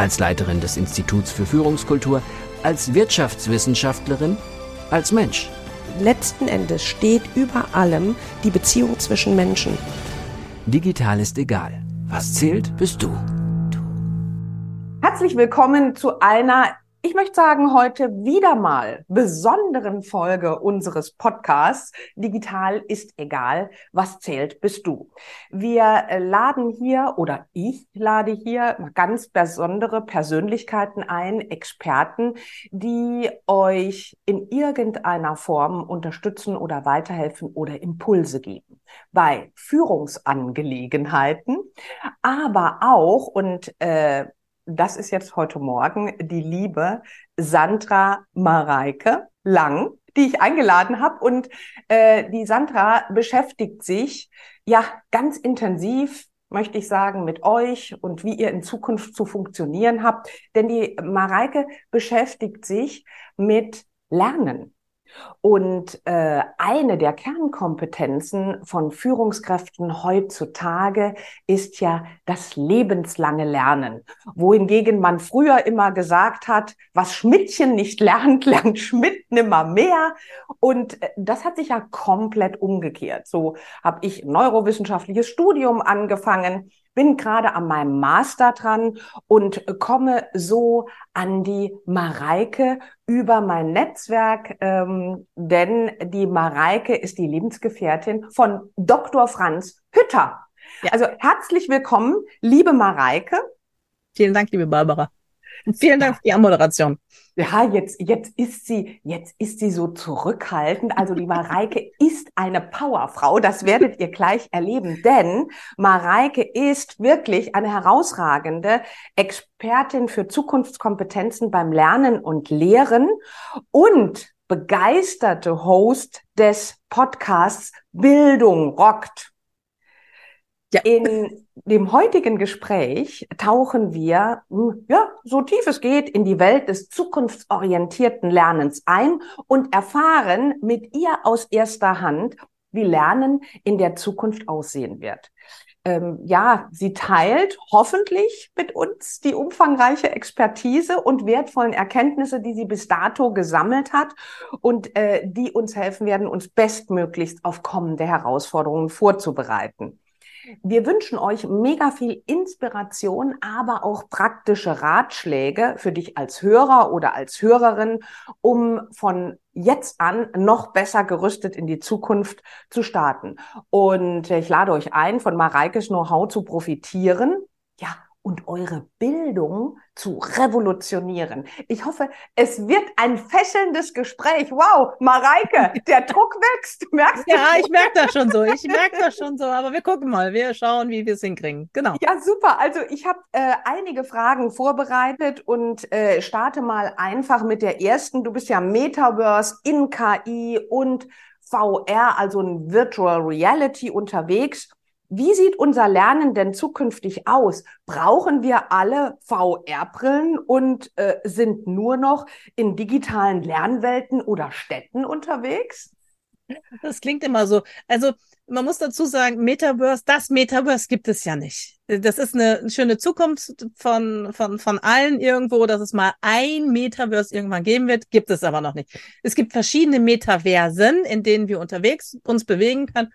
als Leiterin des Instituts für Führungskultur, als Wirtschaftswissenschaftlerin, als Mensch. Letzten Endes steht über allem die Beziehung zwischen Menschen. Digital ist egal. Was zählt, bist du. Herzlich willkommen zu einer ich möchte sagen, heute wieder mal besonderen Folge unseres Podcasts. Digital ist egal, was zählt bist du. Wir äh, laden hier oder ich lade hier ganz besondere Persönlichkeiten ein, Experten, die euch in irgendeiner Form unterstützen oder weiterhelfen oder Impulse geben bei Führungsangelegenheiten, aber auch und äh, das ist jetzt heute Morgen die liebe Sandra Mareike Lang, die ich eingeladen habe. Und äh, die Sandra beschäftigt sich ja ganz intensiv möchte ich sagen, mit euch und wie ihr in Zukunft zu funktionieren habt. Denn die Mareike beschäftigt sich mit Lernen. Und äh, eine der Kernkompetenzen von Führungskräften heutzutage ist ja das lebenslange Lernen. Wohingegen man früher immer gesagt hat, was Schmidtchen nicht lernt, lernt Schmidt nimmer mehr. Und äh, das hat sich ja komplett umgekehrt. So habe ich neurowissenschaftliches Studium angefangen bin gerade an meinem Master dran und komme so an die Mareike über mein Netzwerk, ähm, denn die Mareike ist die Lebensgefährtin von Dr. Franz Hütter. Ja. Also herzlich willkommen, liebe Mareike. Vielen Dank, liebe Barbara. Und vielen Dank für die Anmoderation. Ja, jetzt, jetzt ist sie, jetzt ist sie so zurückhaltend. Also die Mareike ist eine Powerfrau. Das werdet ihr gleich erleben, denn Mareike ist wirklich eine herausragende Expertin für Zukunftskompetenzen beim Lernen und Lehren und begeisterte Host des Podcasts Bildung rockt. Ja. In dem heutigen Gespräch tauchen wir, hm, ja, so tief es geht, in die Welt des zukunftsorientierten Lernens ein und erfahren mit ihr aus erster Hand, wie Lernen in der Zukunft aussehen wird. Ähm, ja, sie teilt hoffentlich mit uns die umfangreiche Expertise und wertvollen Erkenntnisse, die sie bis dato gesammelt hat und äh, die uns helfen werden, uns bestmöglichst auf kommende Herausforderungen vorzubereiten. Wir wünschen euch mega viel Inspiration, aber auch praktische Ratschläge für dich als Hörer oder als Hörerin, um von jetzt an noch besser gerüstet in die Zukunft zu starten. Und ich lade euch ein, von Mareikes Know-how zu profitieren. Und eure Bildung zu revolutionieren. Ich hoffe, es wird ein fesselndes Gespräch. Wow, Mareike, der Druck wächst. Merkst du? Ja, ich merke das schon so. Ich merke das schon so. Aber wir gucken mal. Wir schauen, wie wir es hinkriegen. Genau. Ja, super. Also ich habe äh, einige Fragen vorbereitet und äh, starte mal einfach mit der ersten. Du bist ja Metaverse in KI und VR, also ein Virtual Reality unterwegs. Wie sieht unser Lernen denn zukünftig aus? Brauchen wir alle VR-Brillen und äh, sind nur noch in digitalen Lernwelten oder Städten unterwegs? Das klingt immer so. Also man muss dazu sagen, Metaverse, das Metaverse gibt es ja nicht. Das ist eine schöne Zukunft von, von, von allen irgendwo, dass es mal ein Metaverse irgendwann geben wird, gibt es aber noch nicht. Es gibt verschiedene Metaversen, in denen wir unterwegs uns bewegen können.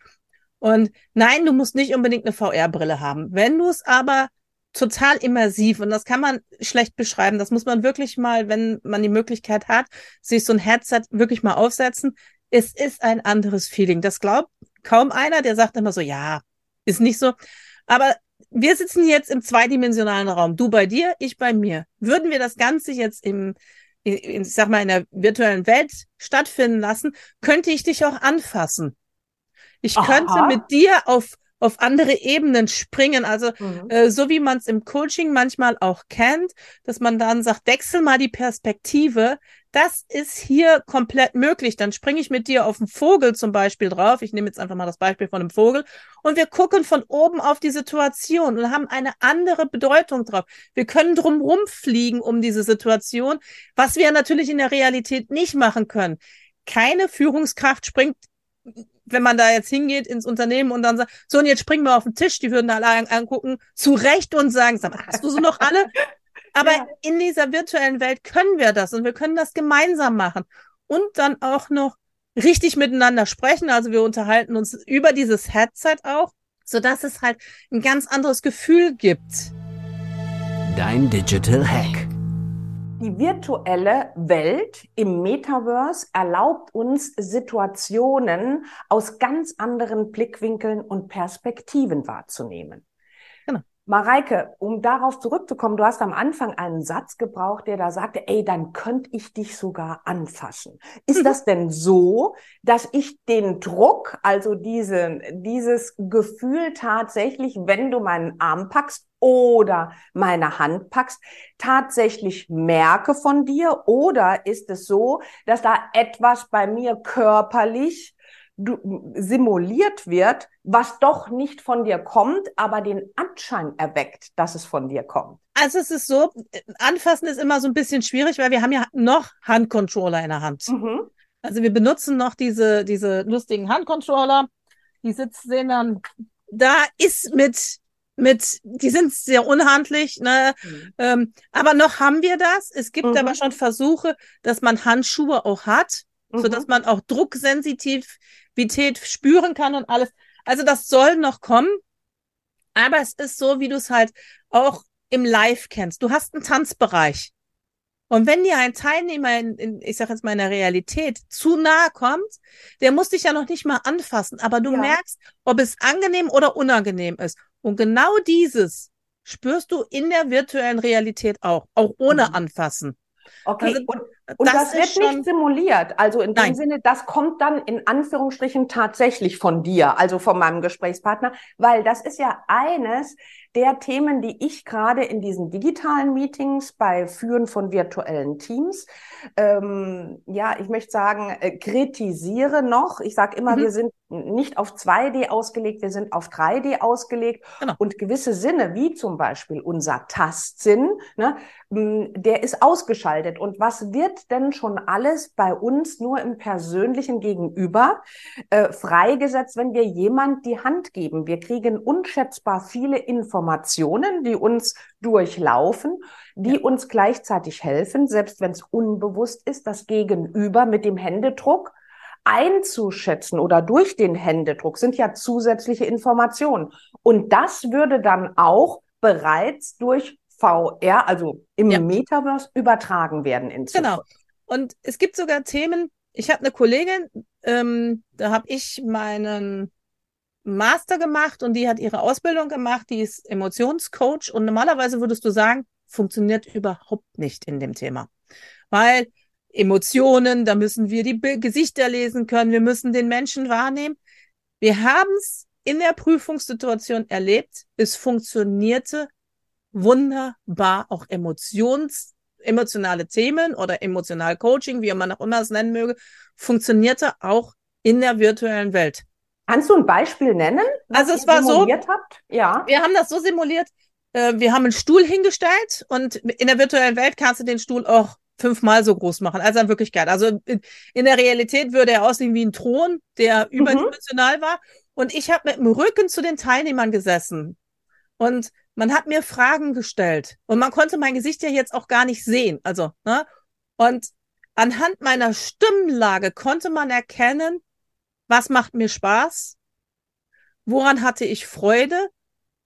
Und nein, du musst nicht unbedingt eine VR-Brille haben. Wenn du es aber total immersiv und das kann man schlecht beschreiben. Das muss man wirklich mal, wenn man die Möglichkeit hat, sich so ein Headset wirklich mal aufsetzen. Es ist ein anderes Feeling. Das glaubt kaum einer, der sagt immer so, ja, ist nicht so. Aber wir sitzen jetzt im zweidimensionalen Raum. Du bei dir, ich bei mir. Würden wir das Ganze jetzt im, ich sag mal, in der virtuellen Welt stattfinden lassen, könnte ich dich auch anfassen. Ich Aha. könnte mit dir auf auf andere Ebenen springen. Also mhm. äh, so wie man es im Coaching manchmal auch kennt, dass man dann sagt, wechsel mal die Perspektive. Das ist hier komplett möglich. Dann springe ich mit dir auf einen Vogel zum Beispiel drauf. Ich nehme jetzt einfach mal das Beispiel von einem Vogel. Und wir gucken von oben auf die Situation und haben eine andere Bedeutung drauf. Wir können drumrum fliegen um diese Situation, was wir natürlich in der Realität nicht machen können. Keine Führungskraft springt wenn man da jetzt hingeht ins Unternehmen und dann sagt, so und jetzt springen wir auf den Tisch, die würden da alle angucken, zurecht und sagen, sag mal, hast du so noch alle? Aber ja. in dieser virtuellen Welt können wir das und wir können das gemeinsam machen und dann auch noch richtig miteinander sprechen. Also wir unterhalten uns über dieses Headset auch, so dass es halt ein ganz anderes Gefühl gibt. Dein Digital Hack. Die virtuelle Welt im Metaverse erlaubt uns Situationen aus ganz anderen Blickwinkeln und Perspektiven wahrzunehmen. Genau. Mareike, um darauf zurückzukommen, du hast am Anfang einen Satz gebraucht, der da sagte, ey, dann könnte ich dich sogar anfassen. Ist mhm. das denn so, dass ich den Druck, also diese, dieses Gefühl tatsächlich, wenn du meinen Arm packst, oder meine Hand packst, tatsächlich merke von dir? Oder ist es so, dass da etwas bei mir körperlich simuliert wird, was doch nicht von dir kommt, aber den Anschein erweckt, dass es von dir kommt? Also es ist so, anfassen ist immer so ein bisschen schwierig, weil wir haben ja noch Handcontroller in der Hand. Mhm. Also wir benutzen noch diese, diese lustigen Handcontroller. Die sitzen dann, da ist mit mit, die sind sehr unhandlich, ne? Mhm. Ähm, aber noch haben wir das. Es gibt mhm. aber schon Versuche, dass man Handschuhe auch hat, mhm. so dass man auch Drucksensitivität spüren kann und alles. Also das soll noch kommen. Aber es ist so, wie du es halt auch im Live kennst. Du hast einen Tanzbereich. Und wenn dir ein Teilnehmer in, in ich sag jetzt mal in der Realität zu nahe kommt, der muss dich ja noch nicht mal anfassen, aber du ja. merkst, ob es angenehm oder unangenehm ist. Und genau dieses spürst du in der virtuellen Realität auch, auch ohne mhm. Anfassen. Okay, also, und, und das, das wird schon... nicht simuliert. Also in dem Sinne, das kommt dann in Anführungsstrichen tatsächlich von dir, also von meinem Gesprächspartner, weil das ist ja eines der Themen, die ich gerade in diesen digitalen Meetings bei Führen von virtuellen Teams, ähm, ja, ich möchte sagen, äh, kritisiere noch. Ich sage immer, mhm. wir sind nicht auf 2D ausgelegt, wir sind auf 3D ausgelegt. Genau. Und gewisse Sinne, wie zum Beispiel unser Tastsinn, ne, der ist ausgeschaltet. Und was wird denn schon alles bei uns nur im persönlichen Gegenüber äh, freigesetzt, wenn wir jemand die Hand geben? Wir kriegen unschätzbar viele Informationen, die uns durchlaufen, die ja. uns gleichzeitig helfen, selbst wenn es unbewusst ist, das Gegenüber mit dem Händedruck einzuschätzen oder durch den Händedruck sind ja zusätzliche Informationen. Und das würde dann auch bereits durch VR, also im ja. Metaverse, übertragen werden in Zukunft. Genau. Und es gibt sogar Themen, ich habe eine Kollegin, ähm, da habe ich meinen Master gemacht und die hat ihre Ausbildung gemacht, die ist Emotionscoach und normalerweise würdest du sagen, funktioniert überhaupt nicht in dem Thema. Weil Emotionen, da müssen wir die Gesichter lesen können, wir müssen den Menschen wahrnehmen. Wir haben es in der Prüfungssituation erlebt, es funktionierte wunderbar, auch Emotions, emotionale Themen oder emotional Coaching, wie man auch immer es nennen möge, funktionierte auch in der virtuellen Welt. Kannst du ein Beispiel nennen? Also es war so, habt? ja. Wir haben das so simuliert. Äh, wir haben einen Stuhl hingestellt und in der virtuellen Welt kannst du den Stuhl auch fünfmal so groß machen. Also in Wirklichkeit. Also in, in der Realität würde er aussehen wie ein Thron, der mhm. überdimensional war. Und ich habe mit dem Rücken zu den Teilnehmern gesessen. Und man hat mir Fragen gestellt. Und man konnte mein Gesicht ja jetzt auch gar nicht sehen. Also, ne? Und anhand meiner Stimmlage konnte man erkennen, was macht mir Spaß? Woran hatte ich Freude?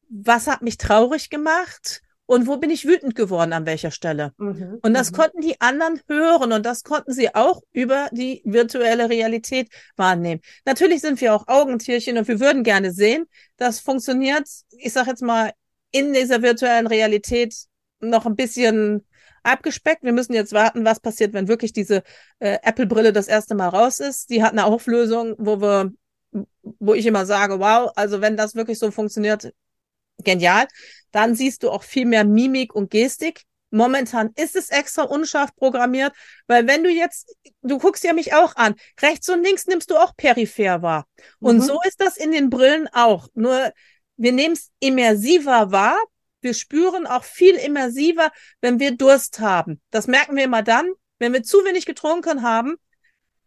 Was hat mich traurig gemacht? Und wo bin ich wütend geworden an welcher Stelle. Mhm, und das mhm. konnten die anderen hören und das konnten sie auch über die virtuelle Realität wahrnehmen. Natürlich sind wir auch Augentierchen und wir würden gerne sehen, das funktioniert, ich sage jetzt mal, in dieser virtuellen Realität noch ein bisschen abgespeckt. Wir müssen jetzt warten, was passiert, wenn wirklich diese äh, Apple-Brille das erste Mal raus ist. Die hat eine Auflösung, wo wir wo ich immer sage, wow, also wenn das wirklich so funktioniert, genial. Dann siehst du auch viel mehr Mimik und Gestik. Momentan ist es extra unscharf programmiert, weil wenn du jetzt, du guckst ja mich auch an, rechts und links nimmst du auch peripher wahr. Und mhm. so ist das in den Brillen auch. Nur wir nehmen es immersiver wahr. Wir spüren auch viel immersiver, wenn wir Durst haben. Das merken wir immer dann, wenn wir zu wenig getrunken haben.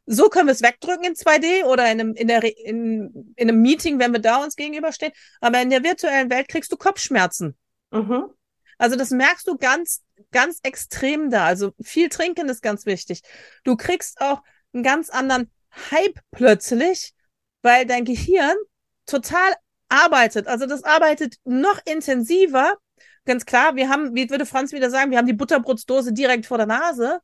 So können wir es wegdrücken in 2D oder in einem, in, der, in, in einem Meeting, wenn wir da uns gegenüberstehen. Aber in der virtuellen Welt kriegst du Kopfschmerzen. Mhm. Also das merkst du ganz ganz extrem da. Also viel trinken ist ganz wichtig. Du kriegst auch einen ganz anderen Hype plötzlich, weil dein Gehirn total arbeitet. Also das arbeitet noch intensiver. Ganz klar, wir haben, wie würde Franz wieder sagen, wir haben die Butterbrotsdose direkt vor der Nase.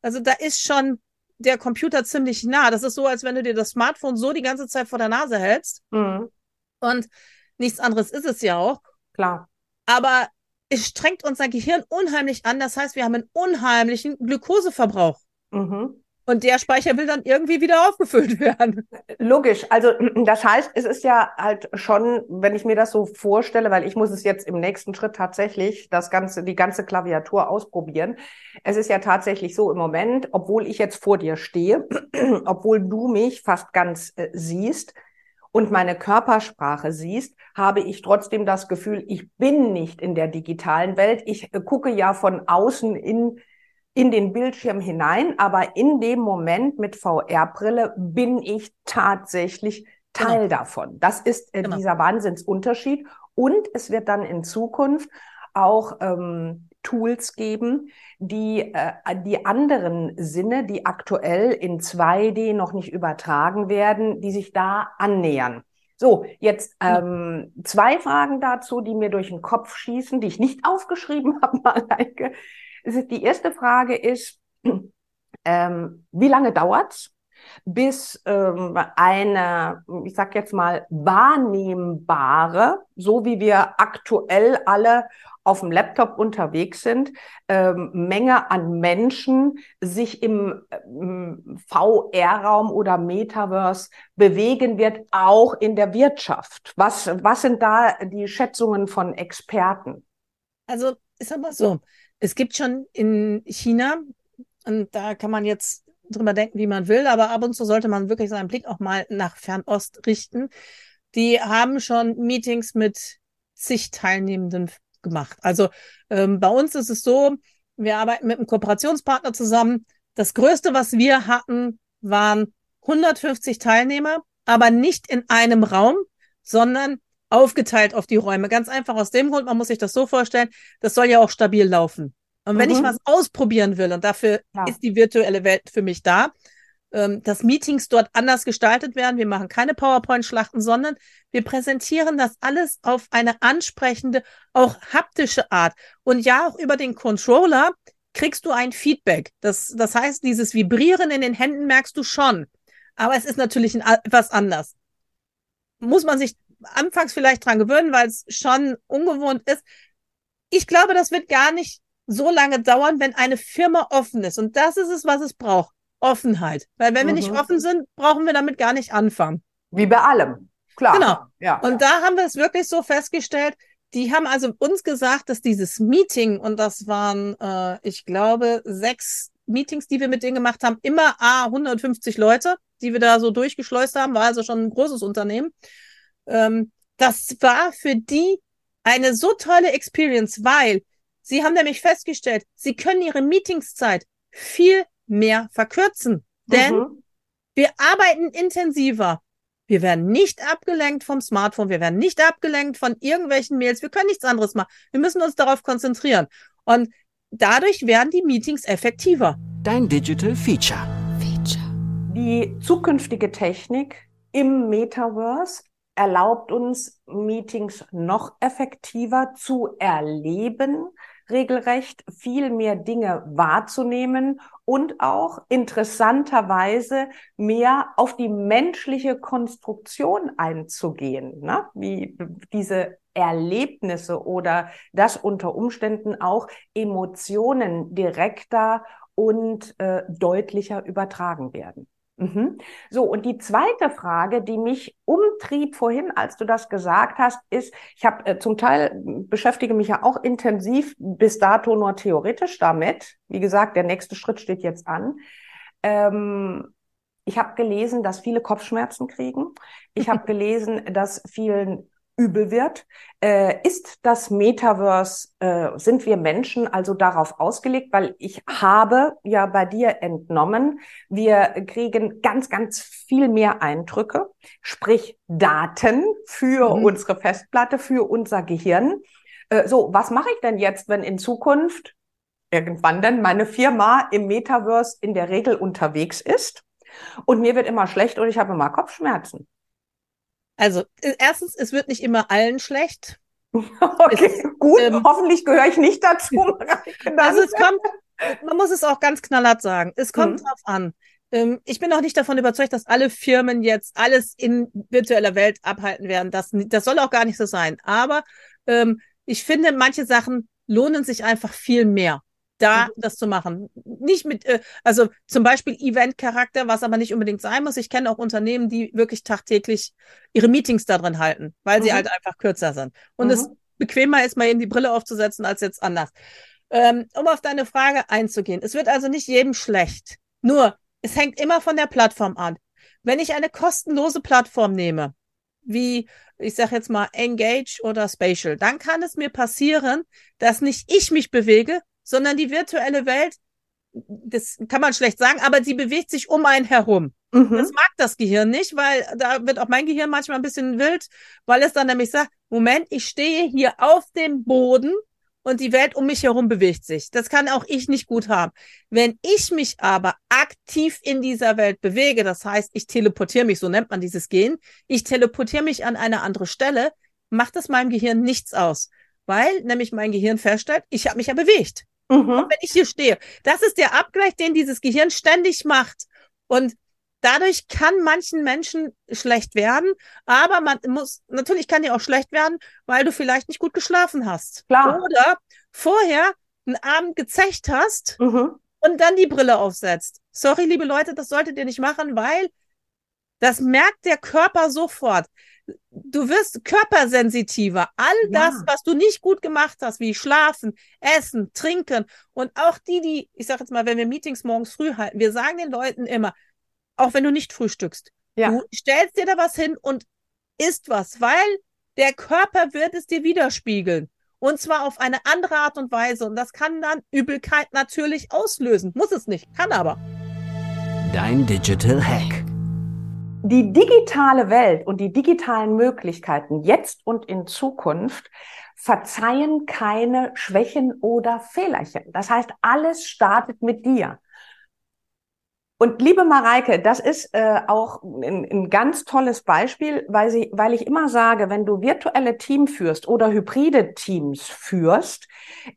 Also da ist schon der Computer ziemlich nah. Das ist so, als wenn du dir das Smartphone so die ganze Zeit vor der Nase hältst. Mhm. Und nichts anderes ist es ja auch. Klar. Aber es strengt unser Gehirn unheimlich an. Das heißt, wir haben einen unheimlichen Glukoseverbrauch. Mhm. Und der Speicher will dann irgendwie wieder aufgefüllt werden. Logisch. Also das heißt, es ist ja halt schon, wenn ich mir das so vorstelle, weil ich muss es jetzt im nächsten Schritt tatsächlich das ganze, die ganze Klaviatur ausprobieren. Es ist ja tatsächlich so im Moment, obwohl ich jetzt vor dir stehe, obwohl du mich fast ganz äh, siehst, und meine Körpersprache siehst, habe ich trotzdem das Gefühl, ich bin nicht in der digitalen Welt. Ich äh, gucke ja von außen in, in den Bildschirm hinein, aber in dem Moment mit VR-Brille bin ich tatsächlich Teil genau. davon. Das ist äh, genau. dieser Wahnsinnsunterschied. Und es wird dann in Zukunft auch ähm, Tools geben, die äh, die anderen Sinne, die aktuell in 2D noch nicht übertragen werden, die sich da annähern. So, jetzt ähm, zwei Fragen dazu, die mir durch den Kopf schießen, die ich nicht aufgeschrieben habe, Mareike. Die erste Frage ist, ähm, wie lange dauert's, bis ähm, eine, ich sag jetzt mal, wahrnehmbare, so wie wir aktuell alle auf dem Laptop unterwegs sind, ähm, Menge an Menschen sich im ähm, VR-Raum oder Metaverse bewegen wird, auch in der Wirtschaft. Was, was sind da die Schätzungen von Experten? Also, ich sag mal so, es gibt schon in China, und da kann man jetzt drüber denken, wie man will, aber ab und zu sollte man wirklich seinen Blick auch mal nach Fernost richten. Die haben schon Meetings mit zig Teilnehmenden gemacht. Also ähm, bei uns ist es so, wir arbeiten mit einem Kooperationspartner zusammen. Das Größte, was wir hatten, waren 150 Teilnehmer, aber nicht in einem Raum, sondern aufgeteilt auf die Räume. Ganz einfach aus dem Grund, man muss sich das so vorstellen, das soll ja auch stabil laufen. Und wenn mhm. ich was ausprobieren will, und dafür ja. ist die virtuelle Welt für mich da, ähm, dass Meetings dort anders gestaltet werden. Wir machen keine PowerPoint-Schlachten, sondern wir präsentieren das alles auf eine ansprechende, auch haptische Art. Und ja, auch über den Controller kriegst du ein Feedback. Das, das heißt, dieses Vibrieren in den Händen merkst du schon. Aber es ist natürlich ein, etwas anders. Muss man sich anfangs vielleicht dran gewöhnen, weil es schon ungewohnt ist. Ich glaube, das wird gar nicht so lange dauern, wenn eine Firma offen ist. Und das ist es, was es braucht. Offenheit. Weil wenn mhm. wir nicht mhm. offen sind, brauchen wir damit gar nicht anfangen. Wie bei allem. Klar. Genau. Ja. Und da haben wir es wirklich so festgestellt. Die haben also uns gesagt, dass dieses Meeting, und das waren, äh, ich glaube, sechs Meetings, die wir mit denen gemacht haben, immer A, 150 Leute, die wir da so durchgeschleust haben, war also schon ein großes Unternehmen. Ähm, das war für die eine so tolle Experience, weil sie haben nämlich festgestellt, sie können ihre Meetingszeit viel mehr verkürzen. Denn mhm. wir arbeiten intensiver. Wir werden nicht abgelenkt vom Smartphone, wir werden nicht abgelenkt von irgendwelchen Mails, wir können nichts anderes machen. Wir müssen uns darauf konzentrieren. Und dadurch werden die Meetings effektiver. Dein Digital Feature. Feature. Die zukünftige Technik im Metaverse erlaubt uns, Meetings noch effektiver zu erleben, regelrecht viel mehr Dinge wahrzunehmen und auch interessanterweise mehr auf die menschliche Konstruktion einzugehen, ne? wie diese Erlebnisse oder dass unter Umständen auch Emotionen direkter und äh, deutlicher übertragen werden. Mhm. So, und die zweite Frage, die mich umtrieb vorhin, als du das gesagt hast, ist, ich habe äh, zum Teil beschäftige mich ja auch intensiv bis dato nur theoretisch damit. Wie gesagt, der nächste Schritt steht jetzt an. Ähm, ich habe gelesen, dass viele Kopfschmerzen kriegen. Ich habe gelesen, dass vielen übel wird. Äh, ist das Metaverse, äh, sind wir Menschen also darauf ausgelegt? Weil ich habe ja bei dir entnommen, wir kriegen ganz, ganz viel mehr Eindrücke, sprich Daten für mhm. unsere Festplatte, für unser Gehirn. Äh, so, was mache ich denn jetzt, wenn in Zukunft irgendwann denn meine Firma im Metaverse in der Regel unterwegs ist? Und mir wird immer schlecht und ich habe immer Kopfschmerzen. Also, äh, erstens, es wird nicht immer allen schlecht. Okay, es, gut. Ähm, Hoffentlich gehöre ich nicht dazu. also, es kommt, man muss es auch ganz knallhart sagen. Es kommt mhm. drauf an. Ähm, ich bin auch nicht davon überzeugt, dass alle Firmen jetzt alles in virtueller Welt abhalten werden. Das, das soll auch gar nicht so sein. Aber ähm, ich finde, manche Sachen lohnen sich einfach viel mehr da mhm. das zu machen. Nicht mit, äh, also zum Beispiel Event-Charakter, was aber nicht unbedingt sein muss. Ich kenne auch Unternehmen, die wirklich tagtäglich ihre Meetings da drin halten, weil mhm. sie halt einfach kürzer sind. Und mhm. es bequemer ist, mal eben die Brille aufzusetzen, als jetzt anders. Ähm, um auf deine Frage einzugehen. Es wird also nicht jedem schlecht. Nur, es hängt immer von der Plattform an. Wenn ich eine kostenlose Plattform nehme, wie ich sage jetzt mal Engage oder Spatial, dann kann es mir passieren, dass nicht ich mich bewege, sondern die virtuelle Welt, das kann man schlecht sagen, aber sie bewegt sich um einen herum. Mhm. Das mag das Gehirn nicht, weil da wird auch mein Gehirn manchmal ein bisschen wild, weil es dann nämlich sagt, Moment, ich stehe hier auf dem Boden und die Welt um mich herum bewegt sich. Das kann auch ich nicht gut haben. Wenn ich mich aber aktiv in dieser Welt bewege, das heißt, ich teleportiere mich, so nennt man dieses Gehen, ich teleportiere mich an eine andere Stelle, macht es meinem Gehirn nichts aus, weil nämlich mein Gehirn feststellt, ich habe mich ja bewegt. Mhm. wenn ich hier stehe. Das ist der Abgleich, den dieses Gehirn ständig macht. Und dadurch kann manchen Menschen schlecht werden, aber man muss, natürlich kann dir auch schlecht werden, weil du vielleicht nicht gut geschlafen hast. Klar. Oder vorher einen Abend gezecht hast mhm. und dann die Brille aufsetzt. Sorry, liebe Leute, das solltet ihr nicht machen, weil das merkt der Körper sofort du wirst körpersensitiver. All ja. das, was du nicht gut gemacht hast, wie schlafen, essen, trinken und auch die, die, ich sag jetzt mal, wenn wir Meetings morgens früh halten, wir sagen den Leuten immer, auch wenn du nicht frühstückst, ja. du stellst dir da was hin und isst was, weil der Körper wird es dir widerspiegeln. Und zwar auf eine andere Art und Weise. Und das kann dann Übelkeit natürlich auslösen. Muss es nicht, kann aber. Dein Digital Hack die digitale Welt und die digitalen Möglichkeiten jetzt und in Zukunft verzeihen keine Schwächen oder Fehlerchen. Das heißt, alles startet mit dir. Und liebe Mareike, das ist äh, auch ein, ein, ganz tolles Beispiel, weil, sie, weil ich immer sage, wenn du virtuelle Team führst oder hybride Teams führst,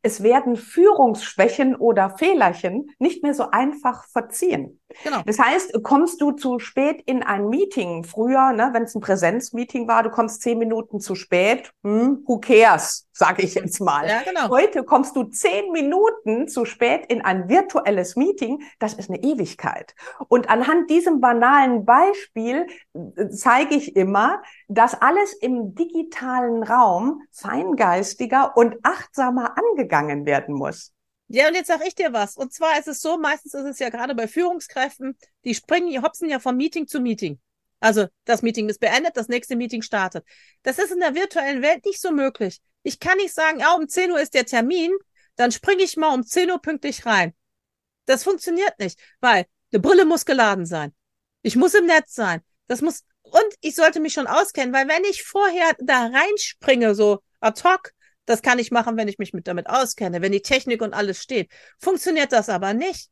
es werden Führungsschwächen oder Fehlerchen nicht mehr so einfach verziehen. Genau. Das heißt, kommst du zu spät in ein Meeting früher, ne, wenn es ein Präsenzmeeting war, du kommst zehn Minuten zu spät, hm, who cares, sage ich jetzt mal. Ja, genau. Heute kommst du zehn Minuten zu spät in ein virtuelles Meeting, das ist eine Ewigkeit. Und anhand diesem banalen Beispiel äh, zeige ich immer, dass alles im digitalen Raum feingeistiger und achtsamer angegangen werden muss. Ja, und jetzt sag ich dir was. Und zwar ist es so, meistens ist es ja gerade bei Führungskräften, die springen, die hopsen ja von Meeting zu Meeting. Also das Meeting ist beendet, das nächste Meeting startet. Das ist in der virtuellen Welt nicht so möglich. Ich kann nicht sagen, ja, um 10 Uhr ist der Termin, dann springe ich mal um 10 Uhr pünktlich rein. Das funktioniert nicht, weil eine Brille muss geladen sein. Ich muss im Netz sein. Das muss, und ich sollte mich schon auskennen, weil wenn ich vorher da reinspringe, so ad hoc, das kann ich machen, wenn ich mich mit damit auskenne, wenn die Technik und alles steht. Funktioniert das aber nicht,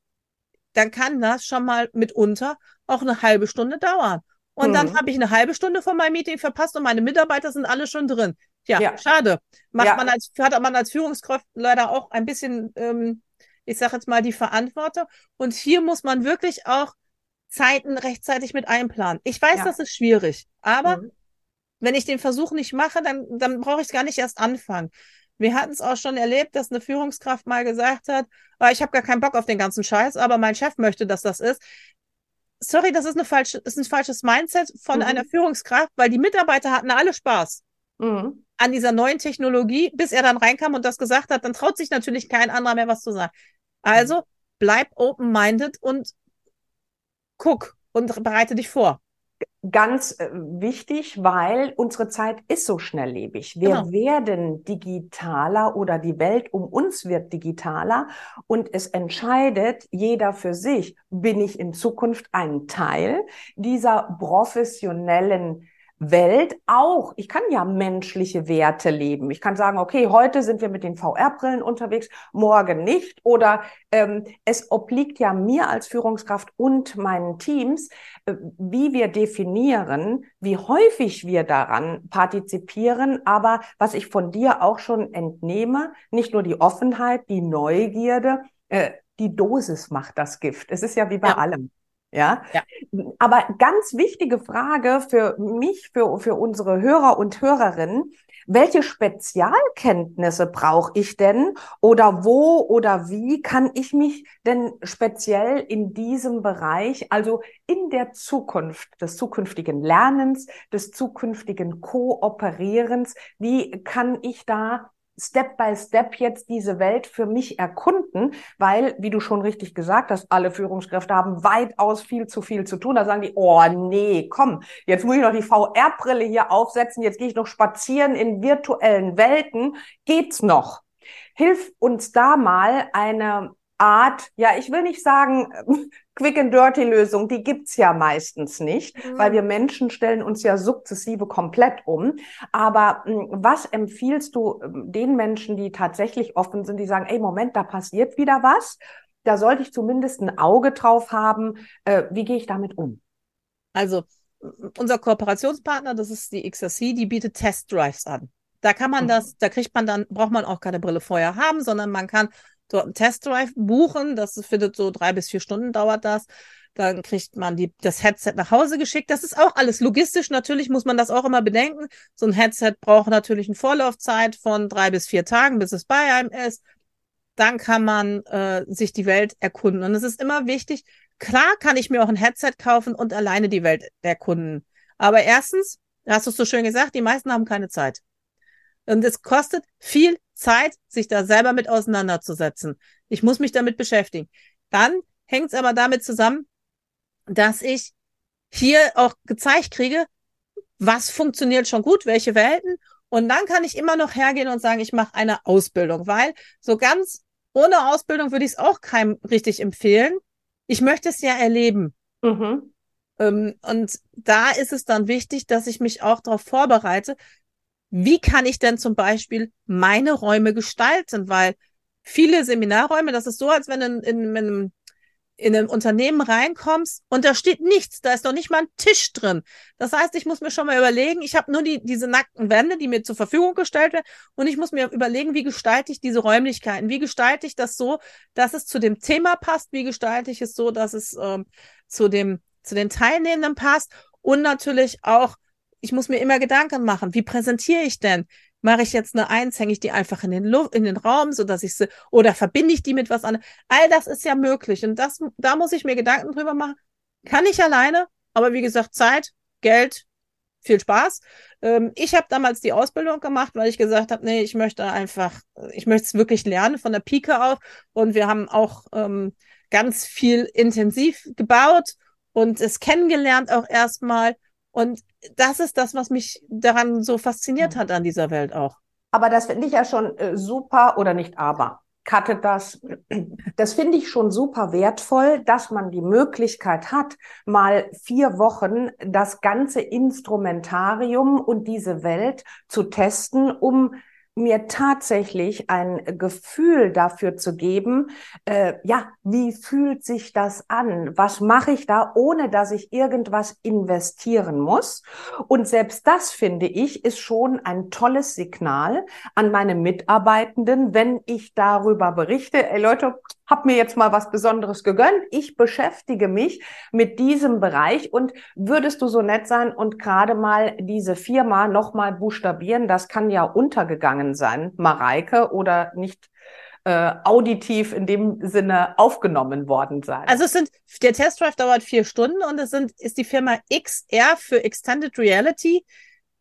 dann kann das schon mal mitunter auch eine halbe Stunde dauern. Und mhm. dann habe ich eine halbe Stunde von meinem Meeting verpasst und meine Mitarbeiter sind alle schon drin. Ja, ja. schade. Macht ja. man als, hat man als Führungskraft leider auch ein bisschen, ähm, ich sage jetzt mal, die Verantwortung. Und hier muss man wirklich auch Zeiten rechtzeitig mit einplanen. Ich weiß, ja. das ist schwierig, aber mhm. Wenn ich den Versuch nicht mache, dann, dann brauche ich es gar nicht erst anfangen. Wir hatten es auch schon erlebt, dass eine Führungskraft mal gesagt hat, oh, ich habe gar keinen Bock auf den ganzen Scheiß, aber mein Chef möchte, dass das ist. sorry, das ist eine falsche, ist ein falsches Mindset von mhm. einer Führungskraft, weil die Mitarbeiter hatten alle Spaß. Mhm. An dieser neuen Technologie, bis er dann reinkam und das gesagt hat, dann traut sich natürlich kein anderer mehr was zu sagen. Also bleib open-minded und guck und bereite dich vor ganz äh, wichtig, weil unsere Zeit ist so schnelllebig. Wir genau. werden digitaler oder die Welt um uns wird digitaler und es entscheidet jeder für sich, bin ich in Zukunft ein Teil dieser professionellen Welt auch, ich kann ja menschliche Werte leben. Ich kann sagen, okay, heute sind wir mit den VR-Brillen unterwegs, morgen nicht. Oder ähm, es obliegt ja mir als Führungskraft und meinen Teams, äh, wie wir definieren, wie häufig wir daran partizipieren. Aber was ich von dir auch schon entnehme, nicht nur die Offenheit, die Neugierde, äh, die Dosis macht das Gift. Es ist ja wie bei ja. allem. Ja? ja. Aber ganz wichtige Frage für mich, für, für unsere Hörer und Hörerinnen. Welche Spezialkenntnisse brauche ich denn oder wo oder wie kann ich mich denn speziell in diesem Bereich, also in der Zukunft des zukünftigen Lernens, des zukünftigen Kooperierens, wie kann ich da Step by Step jetzt diese Welt für mich erkunden, weil, wie du schon richtig gesagt hast, alle Führungskräfte haben weitaus viel zu viel zu tun. Da sagen die, oh nee, komm, jetzt muss ich noch die VR-Brille hier aufsetzen, jetzt gehe ich noch spazieren in virtuellen Welten. Geht's noch? Hilf uns da mal eine Art, ja, ich will nicht sagen Quick and Dirty Lösung, die gibt's ja meistens nicht, mhm. weil wir Menschen stellen uns ja sukzessive komplett um. Aber hm, was empfiehlst du ähm, den Menschen, die tatsächlich offen sind, die sagen, ey, Moment, da passiert wieder was? Da sollte ich zumindest ein Auge drauf haben. Äh, wie gehe ich damit um? Also, unser Kooperationspartner, das ist die XRC, die bietet Test Drives an. Da kann man mhm. das, da kriegt man dann, braucht man auch keine Brille vorher haben, sondern man kann dort einen Testdrive buchen. Das findet so drei bis vier Stunden dauert das. Dann kriegt man die, das Headset nach Hause geschickt. Das ist auch alles logistisch. Natürlich muss man das auch immer bedenken. So ein Headset braucht natürlich eine Vorlaufzeit von drei bis vier Tagen, bis es bei einem ist. Dann kann man äh, sich die Welt erkunden. Und es ist immer wichtig, klar kann ich mir auch ein Headset kaufen und alleine die Welt erkunden. Aber erstens, hast du es so schön gesagt, die meisten haben keine Zeit. Und es kostet viel Zeit, sich da selber mit auseinanderzusetzen. Ich muss mich damit beschäftigen. Dann hängt es aber damit zusammen, dass ich hier auch gezeigt kriege, was funktioniert schon gut, welche Welten. Und dann kann ich immer noch hergehen und sagen, ich mache eine Ausbildung, weil so ganz ohne Ausbildung würde ich es auch keinem richtig empfehlen. Ich möchte es ja erleben. Mhm. Ähm, und da ist es dann wichtig, dass ich mich auch darauf vorbereite, wie kann ich denn zum Beispiel meine Räume gestalten? Weil viele Seminarräume, das ist so, als wenn du in, in, in, in ein Unternehmen reinkommst und da steht nichts, da ist noch nicht mal ein Tisch drin. Das heißt, ich muss mir schon mal überlegen, ich habe nur die, diese nackten Wände, die mir zur Verfügung gestellt werden und ich muss mir überlegen, wie gestalte ich diese Räumlichkeiten, wie gestalte ich das so, dass es zu dem Thema passt, wie gestalte ich es so, dass es ähm, zu dem zu den Teilnehmenden passt und natürlich auch ich muss mir immer Gedanken machen, wie präsentiere ich denn? Mache ich jetzt eine Eins, hänge ich die einfach in den Luft, in den Raum, so dass ich sie, oder verbinde ich die mit was anderem? All das ist ja möglich. Und das, da muss ich mir Gedanken drüber machen. Kann ich alleine, aber wie gesagt, Zeit, Geld, viel Spaß. Ähm, ich habe damals die Ausbildung gemacht, weil ich gesagt habe, nee, ich möchte einfach, ich möchte es wirklich lernen von der Pike auf. Und wir haben auch ähm, ganz viel intensiv gebaut und es kennengelernt auch erstmal. Und das ist das, was mich daran so fasziniert hat an dieser Welt auch. Aber das finde ich ja schon äh, super oder nicht aber. Cutte das. Das finde ich schon super wertvoll, dass man die Möglichkeit hat, mal vier Wochen das ganze Instrumentarium und diese Welt zu testen, um mir tatsächlich ein Gefühl dafür zu geben, äh, ja, wie fühlt sich das an? Was mache ich da, ohne dass ich irgendwas investieren muss? Und selbst das, finde ich, ist schon ein tolles Signal an meine Mitarbeitenden, wenn ich darüber berichte, ey Leute, hab mir jetzt mal was Besonderes gegönnt. Ich beschäftige mich mit diesem Bereich und würdest du so nett sein und gerade mal diese Firma nochmal buchstabieren? Das kann ja untergegangen sein, Mareike oder nicht äh, auditiv in dem Sinne aufgenommen worden sein. Also es sind, der Test Drive dauert vier Stunden und es sind, ist die Firma XR für Extended Reality,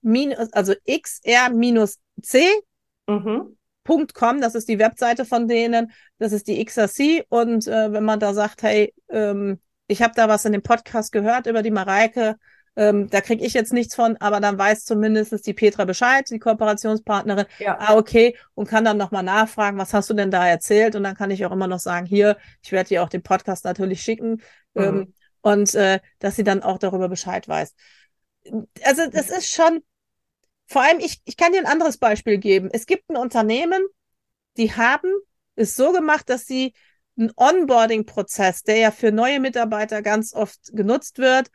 minus, also XR-C. Mhm. .com, das ist die Webseite von denen, das ist die XRC und äh, wenn man da sagt, hey, ähm, ich habe da was in dem Podcast gehört über die Mareike, ähm, da kriege ich jetzt nichts von, aber dann weiß zumindest die Petra Bescheid, die Kooperationspartnerin. Ja. Ah, okay. Und kann dann nochmal nachfragen, was hast du denn da erzählt? Und dann kann ich auch immer noch sagen, hier, ich werde dir auch den Podcast natürlich schicken. Mhm. Ähm, und äh, dass sie dann auch darüber Bescheid weiß. Also das ist schon, vor allem, ich, ich kann dir ein anderes Beispiel geben. Es gibt ein Unternehmen, die haben es so gemacht, dass sie einen Onboarding-Prozess, der ja für neue Mitarbeiter ganz oft genutzt wird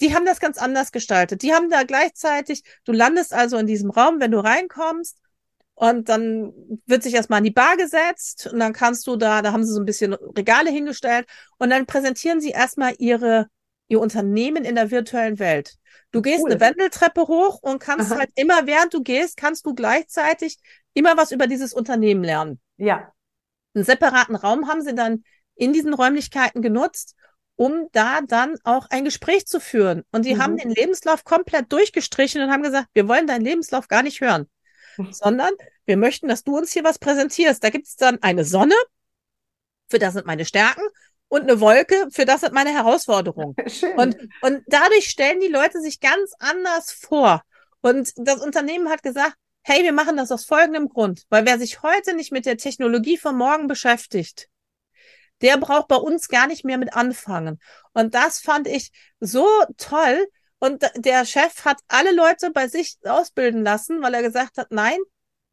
die haben das ganz anders gestaltet. Die haben da gleichzeitig, du landest also in diesem Raum, wenn du reinkommst, und dann wird sich erstmal an die Bar gesetzt und dann kannst du da, da haben sie so ein bisschen Regale hingestellt und dann präsentieren sie erstmal ihre, ihr Unternehmen in der virtuellen Welt. Du gehst cool. eine Wendeltreppe hoch und kannst Aha. halt immer, während du gehst, kannst du gleichzeitig immer was über dieses Unternehmen lernen. Ja. Einen separaten Raum haben sie dann in diesen Räumlichkeiten genutzt um da dann auch ein Gespräch zu führen. Und die mhm. haben den Lebenslauf komplett durchgestrichen und haben gesagt, wir wollen deinen Lebenslauf gar nicht hören, sondern wir möchten, dass du uns hier was präsentierst. Da gibt es dann eine Sonne, für das sind meine Stärken, und eine Wolke, für das sind meine Herausforderungen. Schön. Und, und dadurch stellen die Leute sich ganz anders vor. Und das Unternehmen hat gesagt, hey, wir machen das aus folgendem Grund, weil wer sich heute nicht mit der Technologie von morgen beschäftigt, der braucht bei uns gar nicht mehr mit anfangen. Und das fand ich so toll. Und der Chef hat alle Leute bei sich ausbilden lassen, weil er gesagt hat, nein,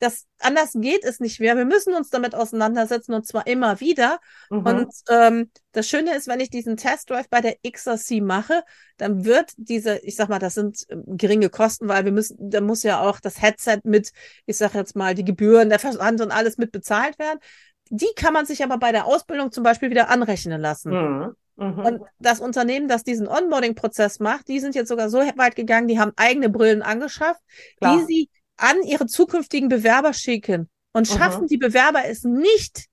das anders geht es nicht mehr. Wir müssen uns damit auseinandersetzen und zwar immer wieder. Mhm. Und ähm, das Schöne ist, wenn ich diesen Test Drive bei der XRC mache, dann wird diese, ich sag mal, das sind ähm, geringe Kosten, weil wir müssen, da muss ja auch das Headset mit, ich sag jetzt mal, die Gebühren, der Versand und alles mit bezahlt werden. Die kann man sich aber bei der Ausbildung zum Beispiel wieder anrechnen lassen. Mhm. Mhm. Und das Unternehmen, das diesen Onboarding-Prozess macht, die sind jetzt sogar so weit gegangen, die haben eigene Brillen angeschafft, Klar. die sie an ihre zukünftigen Bewerber schicken und schaffen die Bewerber es nicht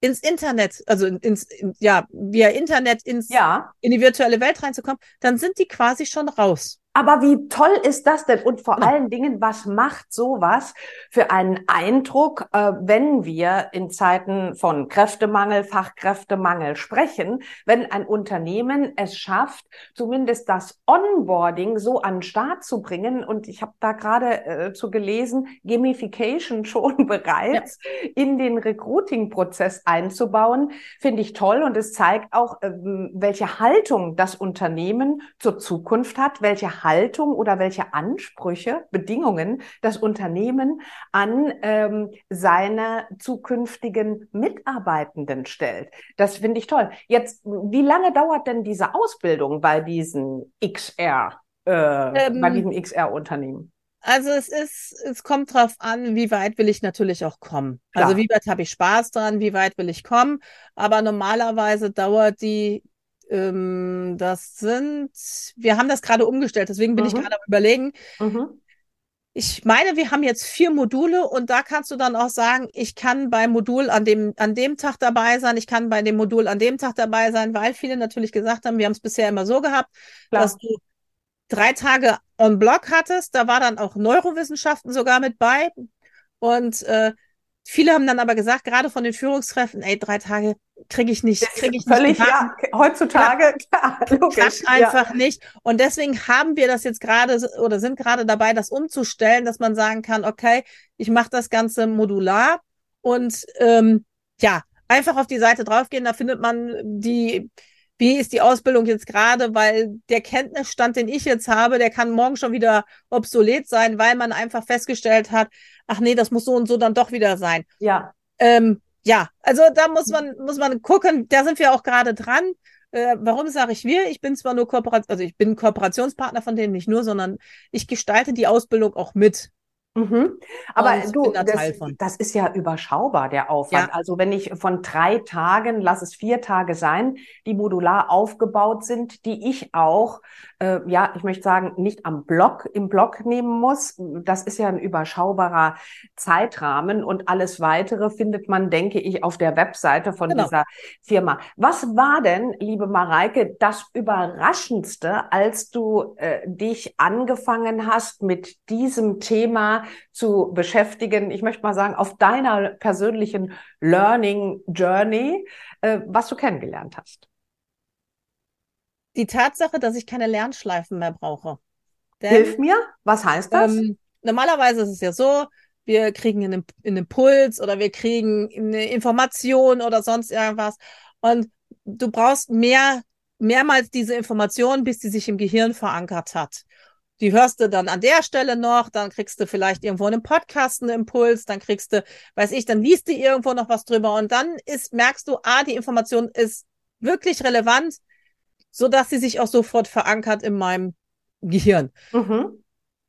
ins Internet, also ins, in, ja, via Internet ins, ja. in die virtuelle Welt reinzukommen, dann sind die quasi schon raus. Aber wie toll ist das denn? Und vor allen Dingen, was macht sowas für einen Eindruck, äh, wenn wir in Zeiten von Kräftemangel, Fachkräftemangel sprechen, wenn ein Unternehmen es schafft, zumindest das Onboarding so an den Start zu bringen. Und ich habe da gerade äh, zu gelesen, Gamification schon bereits ja. in den Recruiting-Prozess einzubauen, finde ich toll. Und es zeigt auch, äh, welche Haltung das Unternehmen zur Zukunft hat, welche Haltung oder welche Ansprüche, Bedingungen das Unternehmen an ähm, seine zukünftigen Mitarbeitenden stellt. Das finde ich toll. Jetzt, wie lange dauert denn diese Ausbildung bei diesen XR, äh, ähm, bei diesem XR-Unternehmen? Also es ist, es kommt drauf an, wie weit will ich natürlich auch kommen. Also Klar. Also wie weit habe ich Spaß dran, wie weit will ich kommen. Aber normalerweise dauert die ähm, das sind, wir haben das gerade umgestellt, deswegen bin mhm. ich gerade am überlegen. Mhm. Ich meine, wir haben jetzt vier Module und da kannst du dann auch sagen, ich kann beim Modul an dem, an dem Tag dabei sein, ich kann bei dem Modul an dem Tag dabei sein, weil viele natürlich gesagt haben, wir haben es bisher immer so gehabt, Klar. dass du drei Tage on Block hattest, da war dann auch Neurowissenschaften sogar mit bei und äh, Viele haben dann aber gesagt, gerade von den Führungskräften, ey, drei Tage kriege ich nicht, kriege ich völlig, nicht. Ja, heutzutage, klar, logisch. einfach ja. nicht. Und deswegen haben wir das jetzt gerade oder sind gerade dabei, das umzustellen, dass man sagen kann, okay, ich mache das Ganze modular und ähm, ja, einfach auf die Seite draufgehen, da findet man die wie ist die Ausbildung jetzt gerade, weil der Kenntnisstand, den ich jetzt habe, der kann morgen schon wieder obsolet sein, weil man einfach festgestellt hat, ach nee, das muss so und so dann doch wieder sein. Ja. Ähm, ja, also da muss man, muss man gucken, da sind wir auch gerade dran. Äh, warum sage ich wir? Ich bin zwar nur Kooperation, also ich bin Kooperationspartner von denen nicht nur, sondern ich gestalte die Ausbildung auch mit. Mhm. Aber ich du, da das, das ist ja überschaubar, der Aufwand. Ja. Also wenn ich von drei Tagen, lass es vier Tage sein, die modular aufgebaut sind, die ich auch, äh, ja, ich möchte sagen, nicht am Block, im Block nehmen muss. Das ist ja ein überschaubarer Zeitrahmen und alles weitere findet man, denke ich, auf der Webseite von Genau. dieser Firma. Was war denn, liebe Mareike, das Überraschendste, als du äh, dich angefangen hast, mit diesem Thema zu beschäftigen? Ich möchte mal sagen, auf deiner persönlichen Learning Journey, äh, was du kennengelernt hast. Die Tatsache, dass ich keine Lernschleifen mehr brauche. Denn, Hilf mir, was heißt das? Ähm, normalerweise ist es ja so, wir kriegen einen, einen Impuls oder wir kriegen eine Information oder sonst irgendwas. Und du brauchst mehr, mehrmals diese Information, bis die sich im Gehirn verankert hat. Die hörst du dann an der Stelle noch, dann kriegst du vielleicht irgendwo in einem Podcast einen Impuls, dann kriegst du, weiß ich, dann liest du irgendwo noch was drüber und dann ist, merkst du, ah, die Information ist wirklich relevant, so dass sie sich auch sofort verankert in meinem Gehirn. Mhm.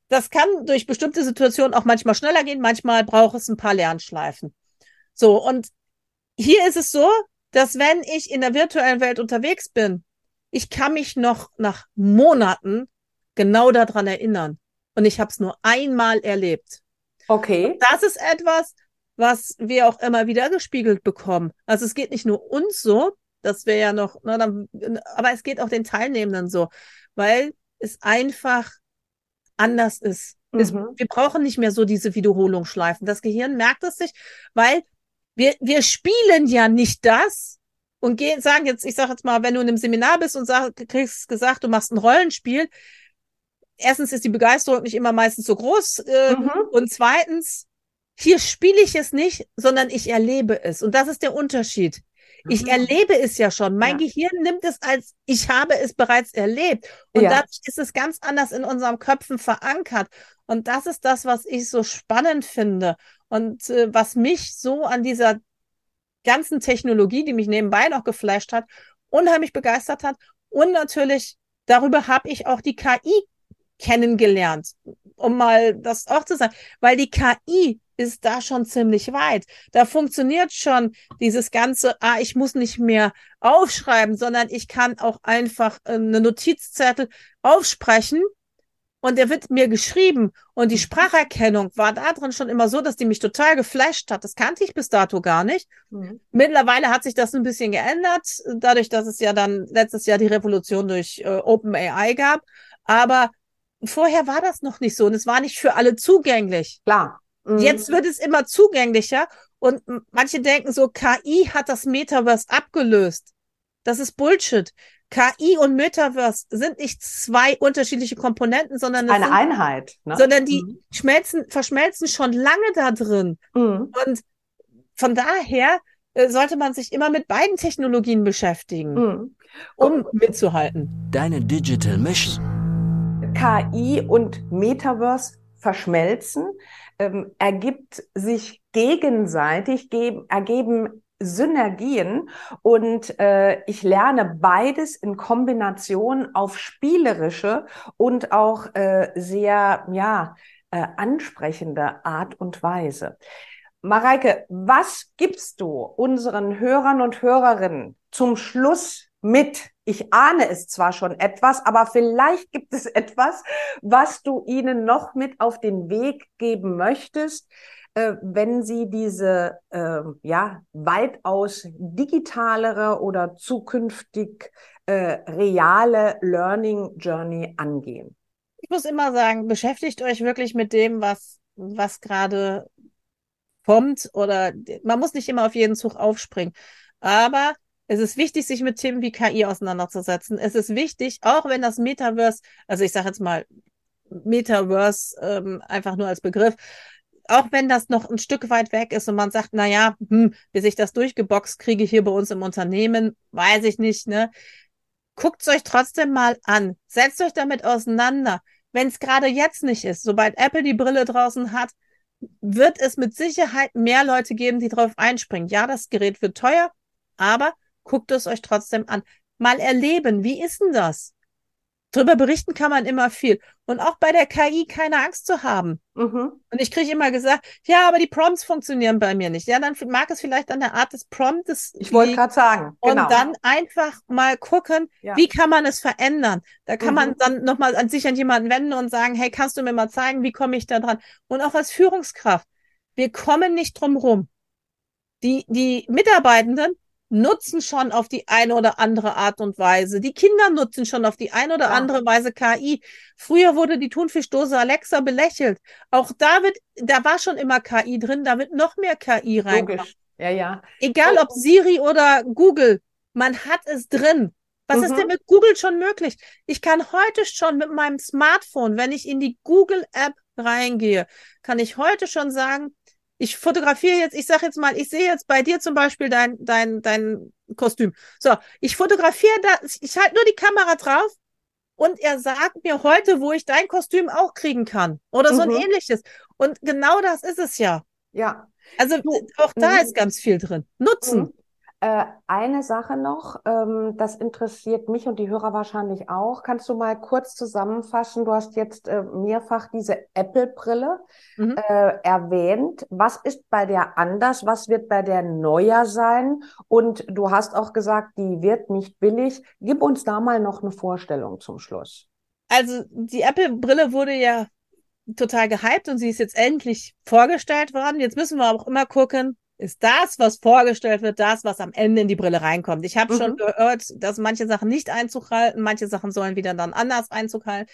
Das kann durch bestimmte Situationen auch manchmal schneller gehen, manchmal braucht es ein paar Lernschleifen. So, und hier ist es so, dass wenn ich in der virtuellen Welt unterwegs bin, ich kann mich noch nach Monaten genau daran erinnern. Und ich habe es nur einmal erlebt. Okay. Das ist etwas, was wir auch immer wieder gespiegelt bekommen. Also es geht nicht nur uns so, dass wir ja noch, na, dann, aber es geht auch den Teilnehmenden so, weil es einfach anders ist. Es, Mhm. wir brauchen nicht mehr so diese Wiederholungsschleifen. Das Gehirn merkt es sich, weil wir, wir spielen ja nicht das und gehen, sagen jetzt, ich sage jetzt mal, wenn du in einem Seminar bist und sag, kriegst gesagt, du machst ein Rollenspiel, erstens ist die Begeisterung nicht immer meistens so groß äh, Mhm. und zweitens, hier spiele ich es nicht, sondern ich erlebe es. Und das ist der Unterschied. Ich Mhm. erlebe es ja schon. Mein Ja. Gehirn nimmt es als, ich habe es bereits erlebt. Und Ja. dadurch ist es ganz anders in unserem Köpfen verankert. Und das ist das, was ich so spannend finde. Und äh, was mich so an dieser ganzen Technologie, die mich nebenbei noch geflasht hat, unheimlich begeistert hat. Und natürlich, darüber habe ich auch die KI kennengelernt, um mal das auch zu sagen, weil die KI ist da schon ziemlich weit. Da funktioniert schon dieses ganze, ah, ich muss nicht mehr aufschreiben, sondern ich kann auch einfach äh, eine Notizzettel aufsprechen und der wird mir geschrieben. Und die Spracherkennung war da drin schon immer so, dass die mich total geflasht hat. Das kannte ich bis dato gar nicht. Mhm. Mittlerweile hat sich das ein bisschen geändert, dadurch, dass es ja dann letztes Jahr die Revolution durch äh, OpenAI gab. Aber vorher war das noch nicht so und es war nicht für alle zugänglich. Klar. Mhm. Jetzt wird es immer zugänglicher und manche denken so, KI hat das Metaverse abgelöst. Das ist Bullshit. KI und Metaverse sind nicht zwei unterschiedliche Komponenten, sondern, Eine sind, Einheit. Ne? sondern die Mhm. schmelzen, verschmelzen schon lange da drin. Mhm. Und von daher äh, sollte man sich immer mit beiden Technologien beschäftigen, Mhm. um mitzuhalten. Deine Digital Mission. KI und Metaverse verschmelzen, ähm, ergibt sich gegenseitig, geben, ergeben Synergien und äh, ich lerne beides in Kombination auf spielerische und auch äh, sehr ja äh, ansprechende Art und Weise. Mareike, was gibst du unseren Hörern und Hörerinnen zum Schluss mit? Ich ahne es zwar schon etwas, aber vielleicht gibt es etwas, was du ihnen noch mit auf den Weg geben möchtest, äh, wenn sie diese äh, ja weitaus digitalere oder zukünftig äh, reale Learning Journey angehen. Ich muss immer sagen, beschäftigt euch wirklich mit dem, was, was gerade kommt oder man muss nicht immer auf jeden Zug aufspringen. Aber es ist wichtig, sich mit Themen wie KI auseinanderzusetzen. Es ist wichtig, auch wenn das Metaverse, also ich sage jetzt mal Metaverse ähm, einfach nur als Begriff, auch wenn das noch ein Stück weit weg ist und man sagt, na ja, hm, bis ich das durchgeboxt kriege hier bei uns im Unternehmen, weiß ich nicht, ne? Guckt's euch trotzdem mal an. Setzt euch damit auseinander. Wenn es gerade jetzt nicht ist, sobald Apple die Brille draußen hat, wird es mit Sicherheit mehr Leute geben, die drauf einspringen. Ja, das Gerät wird teuer, aber guckt es euch trotzdem an. Mal erleben, wie ist denn das? Drüber berichten kann man immer viel. Und auch bei der KI keine Angst zu haben. Mhm. Und ich kriege immer gesagt, ja, aber die Prompts funktionieren bei mir nicht. Ja, dann mag es vielleicht an der Art des Promptes. Ich wollte gerade sagen. Und Genau. dann einfach mal gucken, Ja. wie kann man es verändern? Da kann Mhm. man dann nochmal an sich an jemanden wenden und sagen, hey, kannst du mir mal zeigen, wie komme ich da dran? Und auch als Führungskraft, wir kommen nicht drum rum. Die, die Mitarbeitenden nutzen schon auf die eine oder andere Art und Weise. Die Kinder nutzen schon auf die eine oder Ja. andere Weise KI. Früher wurde die Thunfischdose Alexa belächelt. Auch da wird, da war schon immer KI drin, da wird noch mehr KI. Logisch. Ja, ja. Egal ob Siri oder Google, man hat es drin. Was ist Mhm. denn mit Google schon möglich? Ich kann heute schon mit meinem Smartphone, wenn ich in die Google-App reingehe, kann ich heute schon sagen, ich fotografiere jetzt, ich sage jetzt mal, ich sehe jetzt bei dir zum Beispiel dein, dein, dein Kostüm. So, ich fotografiere da, ich halte nur die Kamera drauf und er sagt mir heute, wo ich dein Kostüm auch kriegen kann. Oder so ein Mhm. ähnliches. Und genau das ist es ja. Ja. Also Du, auch da mhm. ist ganz viel drin. Nutzen. Mhm. Äh, eine Sache noch, ähm, das interessiert mich und die Hörer wahrscheinlich auch. Kannst du mal kurz zusammenfassen? Du hast jetzt äh, mehrfach diese Apple-Brille Mhm. äh, erwähnt. Was ist bei der anders? Was wird bei der neuer sein? Und du hast auch gesagt, die wird nicht billig. Gib uns da mal noch eine Vorstellung zum Schluss. Also die Apple-Brille wurde ja total gehypt und sie ist jetzt endlich vorgestellt worden. Jetzt müssen wir auch immer gucken, ist das, was vorgestellt wird, das, was am Ende in die Brille reinkommt. Ich habe schon Mhm. gehört, dass manche Sachen nicht Einzug halten, manche Sachen sollen wieder dann anders Einzug halten.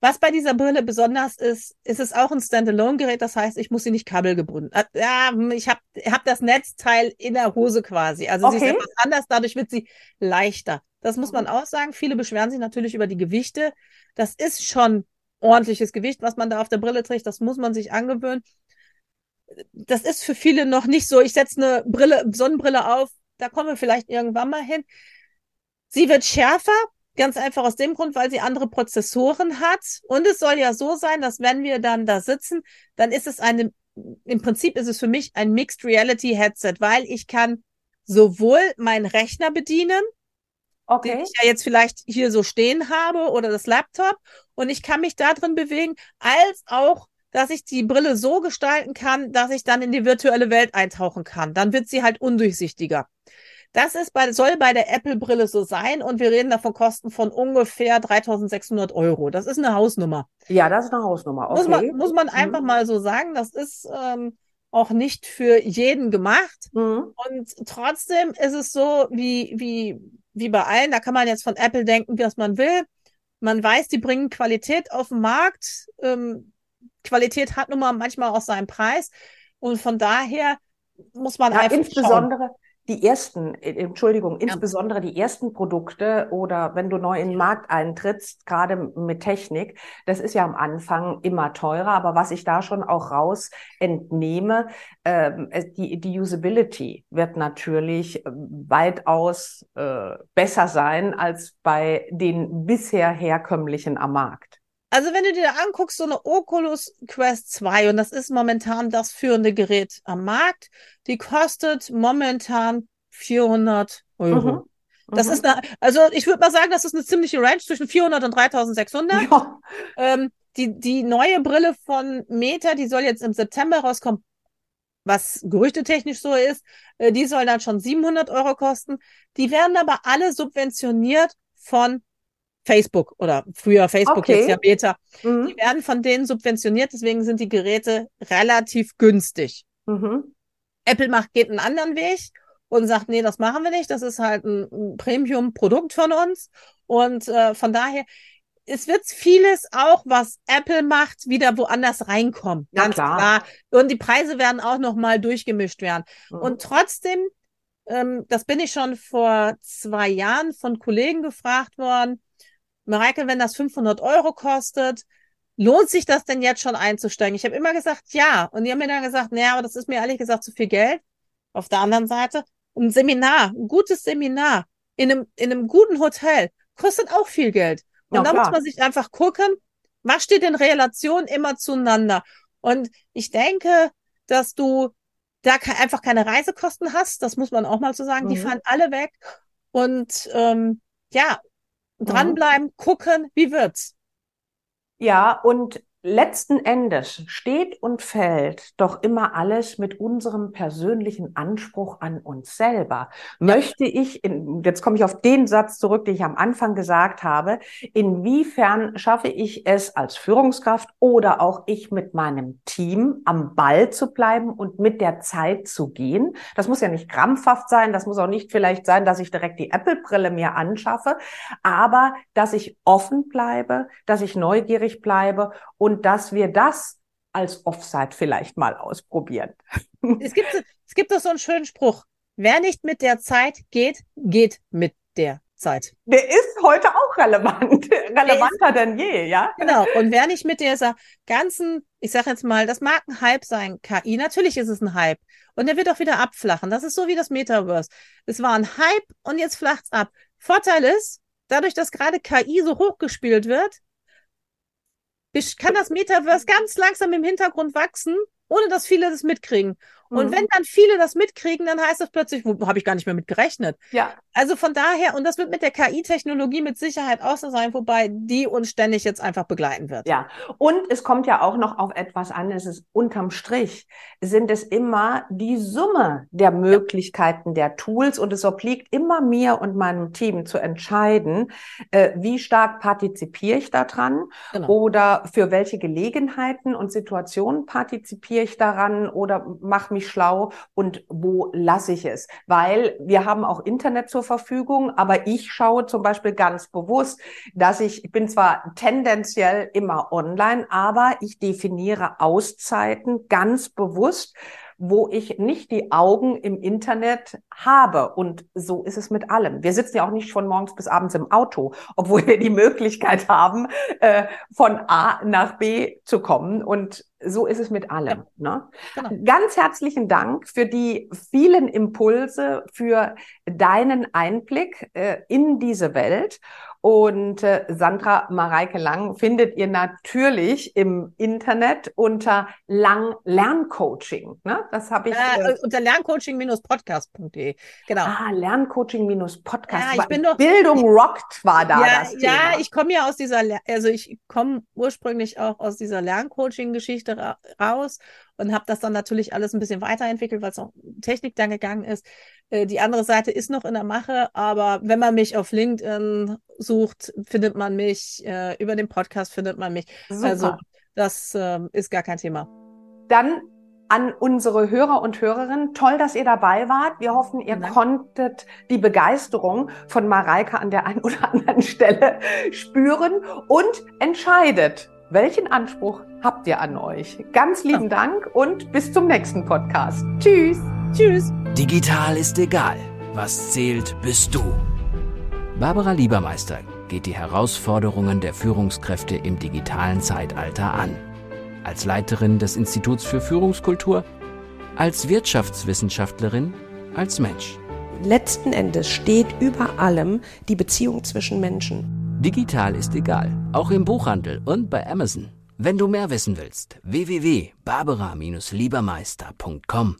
Was bei dieser Brille besonders ist, ist es auch ein Standalone-Gerät, das heißt, ich muss sie nicht kabelgebunden. Äh, Ja, ich habe hab das Netzteil in der Hose quasi. Also sie ist Okay. etwas anders, dadurch wird sie leichter. Das muss man Mhm. auch sagen. Viele beschweren sich natürlich über die Gewichte. Das ist schon ordentliches Gewicht, was man da auf der Brille trägt. Das muss man sich angewöhnen. Das ist für viele noch nicht so. Ich setze eine Brille, Sonnenbrille auf. Da kommen wir vielleicht irgendwann mal hin. Sie wird schärfer, ganz einfach aus dem Grund, weil sie andere Prozessoren hat. Und es soll ja so sein, dass wenn wir dann da sitzen, dann ist es eine, im Prinzip ist es für mich ein Mixed Reality Headset, weil ich kann sowohl meinen Rechner bedienen, den Okay. ich ja jetzt vielleicht hier so stehen habe oder das Laptop und ich kann mich da drin bewegen, als auch, dass ich die Brille so gestalten kann, dass ich dann in die virtuelle Welt eintauchen kann. Dann wird sie halt undurchsichtiger. Das ist bei, soll bei der Apple-Brille so sein und wir reden da von Kosten von ungefähr 3600 Euro. Das ist eine Hausnummer. Ja, das ist eine Hausnummer. Muss man, Okay. muss man einfach Mhm. mal so sagen. Das ist ähm, auch nicht für jeden gemacht. Mhm. Und trotzdem ist es so, wie, wie, wie bei allen, da kann man jetzt von Apple denken, was man will. Man weiß, die bringen Qualität auf den Markt. Ähm, Qualität hat nun mal manchmal auch seinen Preis. Und von daher muss man Ja, einfach schauen. insbesondere die ersten, äh, Entschuldigung, insbesondere die ersten Produkte oder wenn du neu in den Markt eintrittst, gerade mit Technik, das ist ja am Anfang immer teurer, aber was ich da schon auch raus entnehme, es- die, die Usability wird natürlich ähm, weitaus äh, besser sein als bei den bisher herkömmlichen am Markt. Also wenn du dir anguckst, so eine Oculus Quest 2, und das ist momentan das führende Gerät am Markt, die kostet momentan 400 Euro. Mhm. Das Mhm. ist eine, also ich würde mal sagen, das ist eine ziemliche Range zwischen 400 und 3600. ja. Ähm, die, die neue Brille von Meta, die soll jetzt im September rauskommen, was gerüchtetechnisch so ist. Äh, die soll dann schon 700 Euro kosten. Die werden aber alle subventioniert von Facebook oder früher Facebook, Okay. jetzt ja Meta. Mhm. Die werden von denen subventioniert, deswegen sind die Geräte relativ günstig. Mhm. Apple macht, geht einen anderen Weg und sagt, nee, das machen wir nicht. Das ist halt ein, Premium-Produkt von uns. Und äh, von daher, es wird vieles auch, was Apple macht, wieder woanders reinkommen. Na Ganz klar. klar. Und die Preise werden auch nochmal durchgemischt werden. Mhm. Und trotzdem, ähm, das bin ich schon vor zwei Jahren von Kollegen gefragt worden, Mareike, wenn das 500 Euro kostet, lohnt sich das denn jetzt schon einzusteigen? Ich habe immer gesagt, ja. Und die haben mir dann gesagt, naja, aber das ist mir ehrlich gesagt zu viel Geld. Auf der anderen Seite, ein Seminar, ein gutes Seminar in einem, in einem guten Hotel kostet auch viel Geld. Und Ja, da muss man sich einfach gucken, was steht in Relation immer zueinander. Und ich denke, dass du da einfach keine Reisekosten hast. Das muss man auch mal so sagen. Die Mhm. fallen alle weg. Und ähm, ja, dranbleiben, gucken, wie wird's? Ja, und letzten Endes steht und fällt doch immer alles mit unserem persönlichen Anspruch an uns selber. Möchte ich, in, jetzt komme ich auf den Satz zurück, den ich am Anfang gesagt habe, inwiefern schaffe ich es als Führungskraft oder auch ich mit meinem Team am Ball zu bleiben und mit der Zeit zu gehen? Das muss ja nicht krampfhaft sein, das muss auch nicht vielleicht sein, dass ich direkt die Apple-Brille mir anschaffe, aber dass ich offen bleibe, dass ich neugierig bleibe und dass wir das als Offside vielleicht mal ausprobieren. Es gibt, es gibt doch so einen schönen Spruch. Wer nicht mit der Zeit geht, geht mit der Zeit. Der ist heute auch relevant, relevanter denn je, ja? Genau. Und wer nicht mit dieser ganzen, ich sag jetzt mal, das mag ein Hype sein, KI, natürlich ist es ein Hype. Und der wird auch wieder abflachen. Das ist so wie das Metaverse. Es war ein Hype und jetzt flacht's ab. Vorteil ist, dadurch, dass gerade KI so hochgespielt wird, kann das Metaverse ganz langsam im Hintergrund wachsen, ohne dass viele das mitkriegen. Und mhm. wenn dann viele das mitkriegen, dann heißt das plötzlich, wo habe ich gar nicht mehr mit gerechnet. Ja. Also von daher, und das wird mit der KI-Technologie mit Sicherheit auch so sein, wobei die uns ständig jetzt einfach begleiten wird. Ja. Und es kommt ja auch noch auf etwas an, es ist unterm Strich, sind es immer die Summe der Möglichkeiten der Tools und es obliegt immer mir und meinem Team zu entscheiden, äh, wie stark partizipiere ich daran genau. oder für welche Gelegenheiten und Situationen partizipiere ich daran oder mache mich mich schlau und wo lasse ich es? Weil wir haben auch Internet zur Verfügung, aber ich schaue zum Beispiel ganz bewusst, dass ich, ich bin zwar tendenziell immer online, aber ich definiere Auszeiten ganz bewusst, wo ich nicht die Augen im Internet habe. Und so ist es mit allem. Wir sitzen ja auch nicht von morgens bis abends im Auto, obwohl wir die Möglichkeit haben, äh, von A nach B zu kommen. Und so ist es mit allem. Ja. Ne? Genau. Ganz herzlichen Dank für die vielen Impulse, für deinen Einblick äh, in diese Welt. Und äh, Sandra Mareike Lang findet ihr natürlich im Internet unter Lang Lerncoaching. Ne? Das habe ich. Äh, äh, unter lerncoaching-podcast.de. Genau. Ah, Lerncoaching-podcast. Ja, ich bin doch, Bildung ich, rockt war da ja, das Thema. Ja, ich komme ja aus dieser, also ich komme ursprünglich auch aus dieser Lerncoaching-Geschichte ra raus und habe das dann natürlich alles ein bisschen weiterentwickelt, weil es auch Technik dann gegangen ist. Äh, die andere Seite ist noch in der Mache, aber wenn man mich auf LinkedIn sucht, findet man mich, äh, über den Podcast findet man mich. Super. Also das äh, ist gar kein Thema. Dann an unsere Hörer und Hörerinnen. Toll, dass ihr dabei wart. Wir hoffen, ihr Danke. konntet die Begeisterung von Mareike an der einen oder anderen Stelle spüren und entscheidet, welchen Anspruch habt ihr an euch? Ganz lieben ja. Dank und bis zum nächsten Podcast. Tschüss. Tschüss. Digital ist egal. Was zählt, bist du. Barbara Liebermeister geht die Herausforderungen der Führungskräfte im digitalen Zeitalter an. Als Leiterin des Instituts für Führungskultur, als Wirtschaftswissenschaftlerin, als Mensch. Letzten Endes steht über allem die Beziehung zwischen Menschen. Digital ist egal, auch im Buchhandel und bei Amazon. Wenn du mehr wissen willst, www.barbara-liebermeister.com.